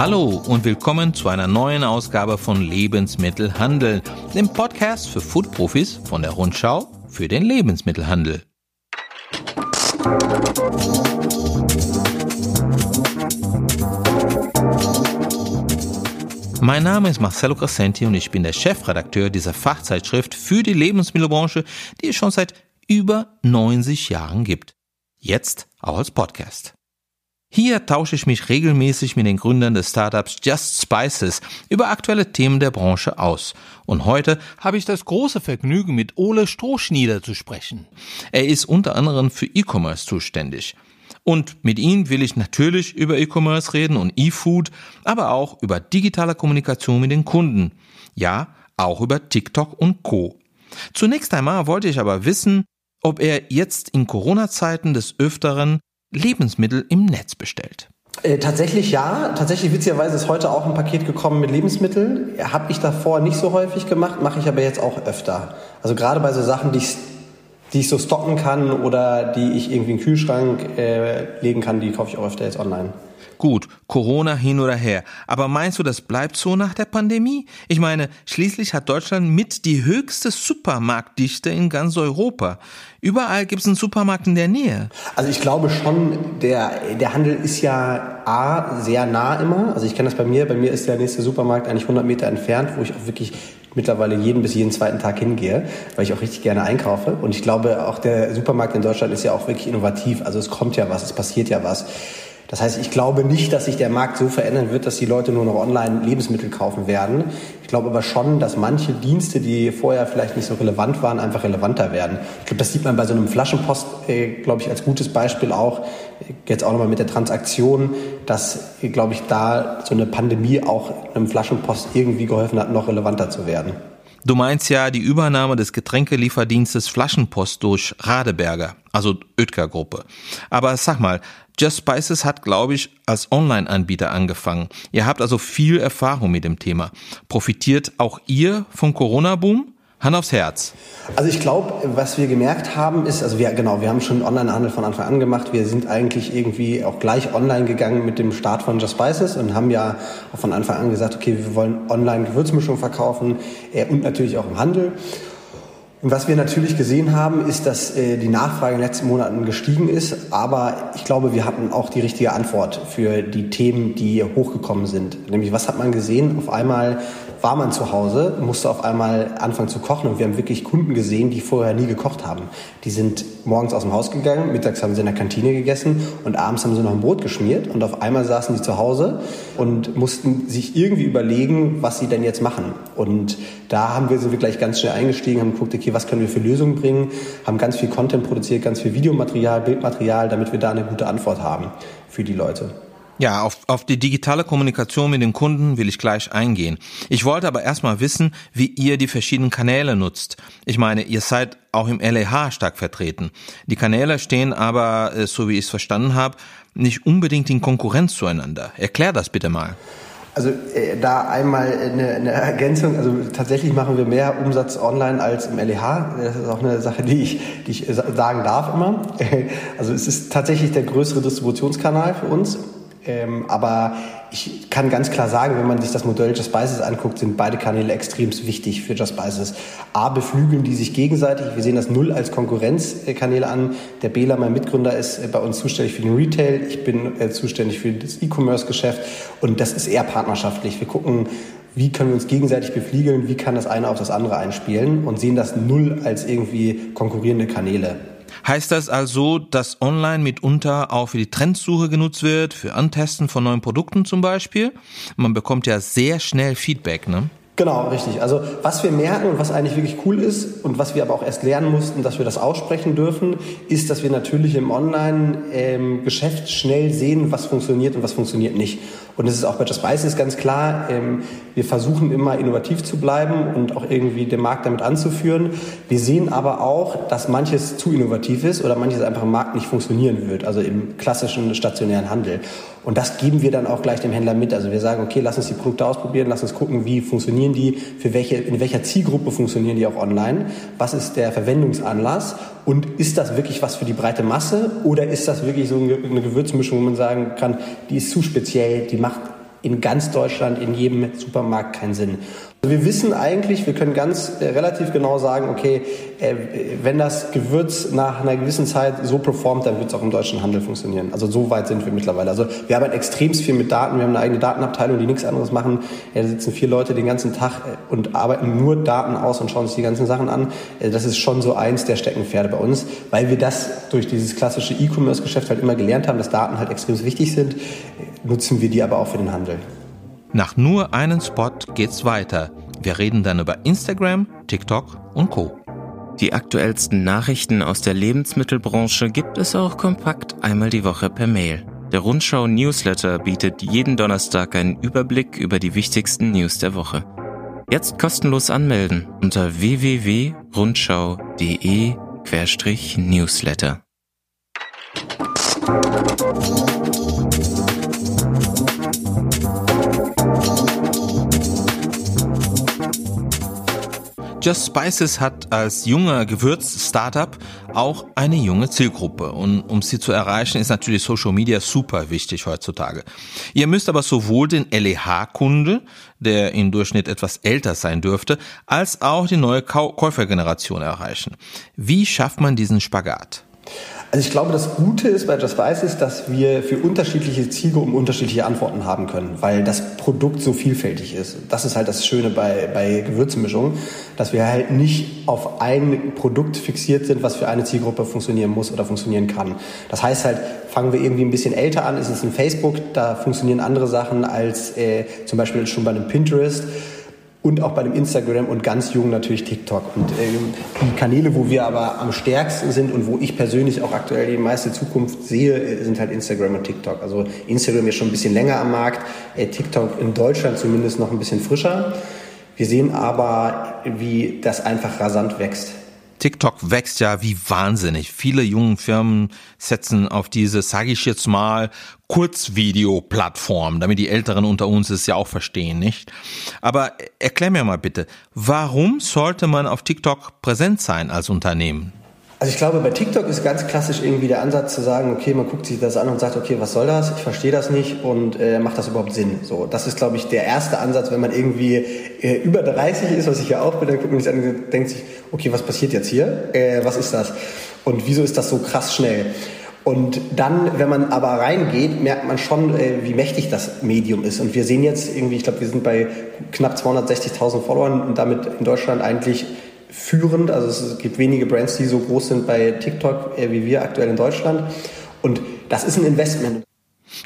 Hallo und willkommen zu einer neuen Ausgabe von Lebensmittelhandel, dem Podcast für Foodprofis von der Rundschau für den Lebensmittelhandel. Mein Name ist Marcelo Crescenti und ich bin der Chefredakteur dieser Fachzeitschrift für die Lebensmittelbranche, die es schon seit über 90 Jahren gibt. Jetzt auch als Podcast. Hier tausche ich mich regelmäßig mit den Gründern des Startups Just Spices über aktuelle Themen der Branche aus. Und heute habe ich das große Vergnügen, mit Ole Strohschnieder zu sprechen. Er ist unter anderem für E-Commerce zuständig. Und mit ihm will ich natürlich über E-Commerce reden und E-Food, aber auch über digitale Kommunikation mit den Kunden. Ja, auch über TikTok und Co. Zunächst einmal wollte ich aber wissen, ob er jetzt in Corona-Zeiten des Öfteren Lebensmittel im Netz bestellt. Äh, tatsächlich ja. Tatsächlich witzigerweise ist heute auch ein Paket gekommen mit Lebensmitteln. Habe ich davor nicht so häufig gemacht, mache ich aber jetzt auch öfter. Also gerade bei so Sachen, die ich, die ich so stocken kann oder die ich irgendwie in den Kühlschrank äh, legen kann, die kaufe ich auch öfter jetzt online. Gut, Corona hin oder her. Aber meinst du, das bleibt so nach der Pandemie? Ich meine, schließlich hat Deutschland mit die höchste Supermarktdichte in ganz Europa. Überall gibt es einen Supermarkt in der Nähe. Also ich glaube schon, der, der Handel ist ja A, sehr nah immer. Also ich kenne das bei mir. Bei mir ist der nächste Supermarkt eigentlich 100 Meter entfernt, wo ich auch wirklich mittlerweile jeden bis jeden zweiten Tag hingehe, weil ich auch richtig gerne einkaufe. Und ich glaube, auch der Supermarkt in Deutschland ist ja auch wirklich innovativ. Also es kommt ja was, es passiert ja was. Das heißt, ich glaube nicht, dass sich der Markt so verändern wird, dass die Leute nur noch online Lebensmittel kaufen werden. Ich glaube aber schon, dass manche Dienste, die vorher vielleicht nicht so relevant waren, einfach relevanter werden. Ich glaube, das sieht man bei so einem Flaschenpost, äh, glaube ich, als gutes Beispiel auch. Jetzt auch nochmal mit der Transaktion, dass, äh, glaube ich, da so eine Pandemie auch einem Flaschenpost irgendwie geholfen hat, noch relevanter zu werden. Du meinst ja die Übernahme des Getränkelieferdienstes Flaschenpost durch Radeberger, also Oetker Gruppe. Aber sag mal, Just Spices hat, glaube ich, als Online-Anbieter angefangen. Ihr habt also viel Erfahrung mit dem Thema. Profitiert auch ihr vom Corona-Boom? Hand aufs Herz. Also ich glaube, was wir gemerkt haben, ist, also wir, genau, wir haben schon Online-Handel von Anfang an gemacht. Wir sind eigentlich irgendwie auch gleich online gegangen mit dem Start von Just Spices und haben ja auch von Anfang an gesagt, okay, wir wollen online Gewürzmischung verkaufen äh, und natürlich auch im Handel. Und was wir natürlich gesehen haben, ist, dass äh, die Nachfrage in den letzten Monaten gestiegen ist. Aber ich glaube, wir hatten auch die richtige Antwort für die Themen, die hochgekommen sind. Nämlich, was hat man gesehen? Auf einmal war man zu Hause, musste auf einmal anfangen zu kochen und wir haben wirklich Kunden gesehen, die vorher nie gekocht haben. Die sind morgens aus dem Haus gegangen, mittags haben sie in der Kantine gegessen und abends haben sie noch ein Brot geschmiert und auf einmal saßen die zu Hause und mussten sich irgendwie überlegen, was sie denn jetzt machen. Und da haben wir, sind wir gleich ganz schnell eingestiegen, haben geguckt, okay, was können wir für Lösungen bringen, haben ganz viel Content produziert, ganz viel Videomaterial, Bildmaterial, damit wir da eine gute Antwort haben für die Leute. Ja, auf, auf die digitale Kommunikation mit den Kunden will ich gleich eingehen. Ich wollte aber erstmal wissen, wie ihr die verschiedenen Kanäle nutzt. Ich meine, ihr seid auch im LEH stark vertreten. Die Kanäle stehen aber, äh, so wie ich es verstanden habe, nicht unbedingt in Konkurrenz zueinander. Erklär das bitte mal. Also äh, da einmal eine, eine, Ergänzung. Also tatsächlich machen wir mehr Umsatz online als im LEH. Das ist auch eine Sache, die ich, die ich sagen darf immer. Also es ist tatsächlich der größere Distributionskanal für uns. Ähm, aber ich kann ganz klar sagen, wenn man sich das Modell Just Spices anguckt, sind beide Kanäle extrem wichtig für Just Spices. A, beflügeln die sich gegenseitig. Wir sehen das null als Konkurrenzkanäle an. Der Bela, mein Mitgründer, ist äh, bei uns zuständig für den Retail. Ich bin äh, zuständig für das E-Commerce-Geschäft. Und das ist eher partnerschaftlich. Wir gucken, wie können wir uns gegenseitig beflügeln, wie kann das eine auf das andere einspielen und sehen das null als irgendwie konkurrierende Kanäle. Heißt das also, dass online mitunter auch für die Trendsuche genutzt wird, für Antesten von neuen Produkten zum Beispiel? Man bekommt ja sehr schnell Feedback, ne? Genau, richtig. Also was wir merken und was eigentlich wirklich cool ist und was wir aber auch erst lernen mussten, dass wir das aussprechen dürfen, ist, dass wir natürlich im Online-Geschäft schnell sehen, was funktioniert und was funktioniert nicht. Und es ist auch bei Just Spices ganz klar, ähm, wir versuchen immer innovativ zu bleiben und auch irgendwie den Markt damit anzuführen. Wir sehen aber auch, dass manches zu innovativ ist oder manches einfach im Markt nicht funktionieren wird, also im klassischen stationären Handel. Und das geben wir dann auch gleich dem Händler mit. Also wir sagen, okay, lass uns die Produkte ausprobieren, lass uns gucken, wie funktionieren die, für welche, in welcher Zielgruppe funktionieren die auch online, was ist der Verwendungsanlass und ist das wirklich was für die breite Masse oder ist das wirklich so eine Gewürzmischung, wo man sagen kann, die ist zu speziell, die macht in ganz Deutschland in jedem Supermarkt keinen Sinn. Wir wissen eigentlich, wir können ganz äh, relativ genau sagen, okay, äh, wenn das Gewürz nach einer gewissen Zeit so performt, dann wird es auch im deutschen Handel funktionieren. Also so weit sind wir mittlerweile. Also wir arbeiten extrem viel mit Daten. Wir haben eine eigene Datenabteilung, die nichts anderes machen. Da sitzen vier Leute den ganzen Tag äh, und arbeiten nur Daten aus und schauen sich die ganzen Sachen an. Äh, das ist schon so eins der Steckenpferde bei uns, weil wir das durch dieses klassische E-Commerce-Geschäft halt immer gelernt haben, dass Daten halt extrem wichtig sind, nutzen wir die aber auch für den Handel. Nach nur einem Spot geht's weiter. Wir reden dann über Instagram, TikTok und Co. Die aktuellsten Nachrichten aus der Lebensmittelbranche gibt es auch kompakt einmal die Woche per Mail. Der Rundschau Newsletter bietet jeden Donnerstag einen Überblick über die wichtigsten News der Woche. Jetzt kostenlos anmelden unter www.rundschau.de-newsletter. Just Spices hat als junger Gewürz-Startup auch eine junge Zielgruppe. Und um sie zu erreichen, ist natürlich Social Media super wichtig heutzutage. Ihr müsst aber sowohl den LEH-Kunde, der im Durchschnitt etwas älter sein dürfte, als auch die neue Käufergeneration erreichen. Wie schafft man diesen Spagat? Also ich glaube, das Gute ist bei Just Weiß ist, dass wir für unterschiedliche Zielgruppen unterschiedliche Antworten haben können, weil das Produkt so vielfältig ist. Das ist halt das Schöne bei, bei Gewürzmischungen, dass wir halt nicht auf ein Produkt fixiert sind, was für eine Zielgruppe funktionieren muss oder funktionieren kann. Das heißt halt, fangen wir irgendwie ein bisschen älter an, ist es ein Facebook, da funktionieren andere Sachen als äh, zum Beispiel schon bei einem Pinterest und auch bei dem Instagram und ganz jung natürlich TikTok. Und äh, die Kanäle, wo wir aber am stärksten sind und wo ich persönlich auch aktuell die meiste Zukunft sehe, äh, sind halt Instagram und TikTok. Also Instagram ist schon ein bisschen länger am Markt, äh, TikTok in Deutschland zumindest noch ein bisschen frischer. Wir sehen aber, wie das einfach rasant wächst. TikTok wächst ja wie wahnsinnig. Viele jungen Firmen setzen auf diese, sage ich jetzt mal, Kurzvideo-Plattform, damit die Älteren unter uns es ja auch verstehen, nicht? Aber erklär mir mal bitte, warum sollte man auf TikTok präsent sein als Unternehmen? Also ich glaube, bei TikTok ist ganz klassisch irgendwie der Ansatz zu sagen, okay, man guckt sich das an und sagt, okay, was soll das? Ich verstehe das nicht und äh, macht das überhaupt Sinn? So, das ist, glaube ich, der erste Ansatz, wenn man irgendwie äh, über 30 ist, was ich ja auch bin, dann guckt man sich an und denkt sich, okay, was passiert jetzt hier? Äh, was ist das? Und wieso ist das so krass schnell? Und dann, wenn man aber reingeht, merkt man schon, äh, wie mächtig das Medium ist. Und wir sehen jetzt irgendwie, ich glaube, wir sind bei knapp 260.000 Followern und damit in Deutschland eigentlich führend. Also es gibt wenige Brands, die so groß sind bei TikTok wie wir aktuell in Deutschland. Und das ist ein Investment.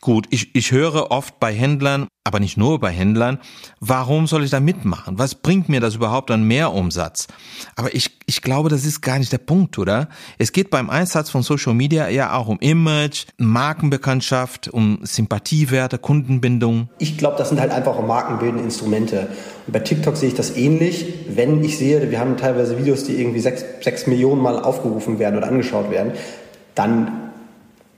Gut, ich, ich höre oft bei Händlern, aber nicht nur bei Händlern, warum soll ich da mitmachen? Was bringt mir das überhaupt an Mehrumsatz? Aber ich, ich glaube, das ist gar nicht der Punkt, oder? Es geht beim Einsatz von Social Media eher auch um Image, Markenbekanntschaft, um Sympathiewerte, Kundenbindung. Ich glaube, das sind halt einfach markenbildende Instrumente. Und bei TikTok sehe ich das ähnlich. Wenn ich sehe, wir haben teilweise Videos, die irgendwie sechs, sechs Millionen Mal aufgerufen werden oder angeschaut werden, dann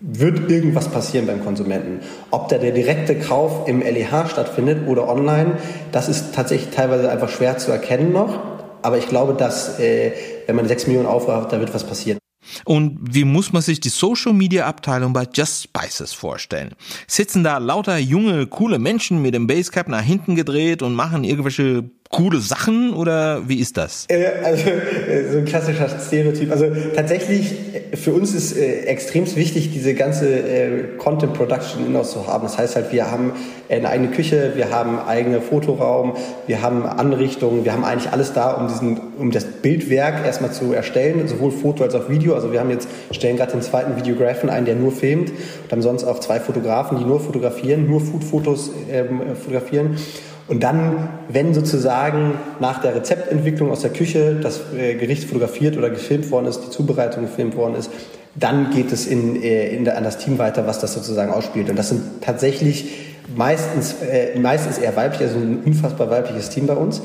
wird irgendwas passieren beim Konsumenten. Ob da der direkte Kauf im LEH stattfindet oder online, das ist tatsächlich teilweise einfach schwer zu erkennen noch. Aber ich glaube, dass äh, wenn man 6 Millionen aufruft, da wird was passieren. Und wie muss man sich die Social Media Abteilung bei Just Spices vorstellen? Sitzen da lauter junge, coole Menschen mit dem Basecap nach hinten gedreht und machen irgendwelche coole Sachen oder wie ist das? Äh, also äh, so ein klassischer Stereotyp. Also tatsächlich äh, für uns ist äh, extrem wichtig, diese ganze äh, Content Production in zu haben. Das heißt halt, wir haben eine eigene Küche, wir haben eigene Fotoraum, wir haben Anrichtungen, wir haben eigentlich alles da, um diesen, um das Bildwerk erstmal zu erstellen, sowohl Foto als auch Video. Also wir haben jetzt stellen gerade den zweiten Videografen ein, der nur filmt und haben sonst auch zwei Fotografen, die nur fotografieren, nur Food-Fotos ähm, fotografieren. Und dann, wenn sozusagen nach der Rezeptentwicklung aus der Küche das äh, Gericht fotografiert oder gefilmt worden ist, die Zubereitung gefilmt worden ist, dann geht es in, äh, in an das Team weiter, was das sozusagen ausspielt. Und das sind tatsächlich meistens, äh, meistens eher weiblich, also ein unfassbar weibliches Team bei uns,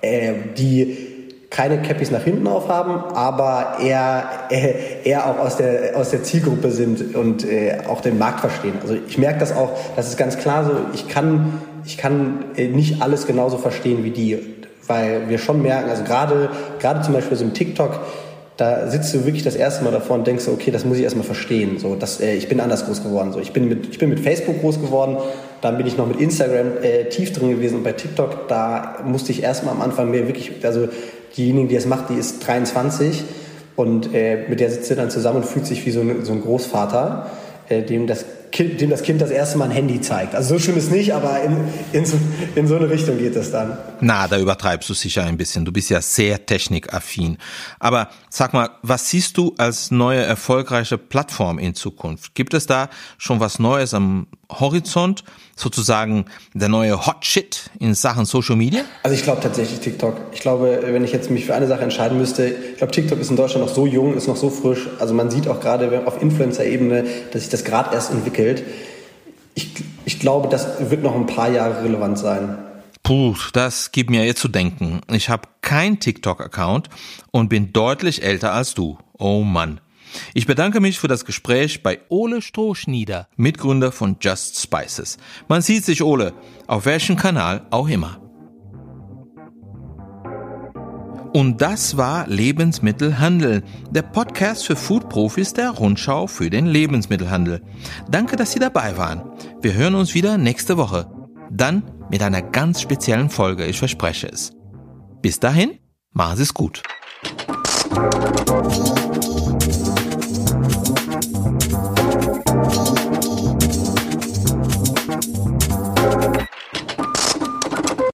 äh, die keine Cappies nach hinten aufhaben, aber eher, äh, eher auch aus der, aus der Zielgruppe sind und äh, auch den Markt verstehen. Also ich merke das auch, das ist ganz klar so, ich kann, ich kann äh, nicht alles genauso verstehen wie die, weil wir schon merken, also gerade, gerade zum Beispiel so im TikTok, da sitzt du wirklich das erste Mal davor und denkst okay, das muss ich erstmal verstehen. So, das, äh, ich bin anders groß geworden. So, ich, bin mit, ich bin mit Facebook groß geworden, dann bin ich noch mit Instagram äh, tief drin gewesen und bei TikTok, da musste ich erstmal am Anfang mehr wirklich, also diejenige, die das macht, die ist 23 und äh, mit der sitzt sie dann zusammen und fühlt sich wie so ein, so ein Großvater, äh, dem das kind, dem das Kind das erste Mal ein Handy zeigt. Also so schlimm ist nicht, aber in, in, so, in so eine Richtung geht es dann. Na, da übertreibst du sicher ein bisschen. Du bist ja sehr technikaffin. Aber sag mal, was siehst du als neue erfolgreiche Plattform in Zukunft? Gibt es da schon was Neues am Horizont? Sozusagen der neue Hot Shit in Sachen Social Media? Also ich glaube tatsächlich TikTok. Ich glaube, wenn ich jetzt mich für eine Sache entscheiden müsste, ich glaube, TikTok ist in Deutschland noch so jung, ist noch so frisch. Also man sieht auch gerade auf Influencer-Ebene, dass sich das gerade erst entwickelt. Ich, ich glaube, das wird noch ein paar Jahre relevant sein. Puh, das gibt mir jetzt zu denken. Ich habe kein TikTok-Account und bin deutlich älter als du. Oh Mann. Ich bedanke mich für das Gespräch bei Ole Strohschnieder, Mitgründer von Just Spices. Man sieht sich, Ole, auf welchem Kanal auch immer. Und das war Lebensmittelhandel, der Podcast für Foodprofis der Rundschau für den Lebensmittelhandel. Danke, dass Sie dabei waren. Wir hören uns wieder nächste Woche. Dann mit einer ganz speziellen Folge, ich verspreche es. Bis dahin, machen Sie es gut.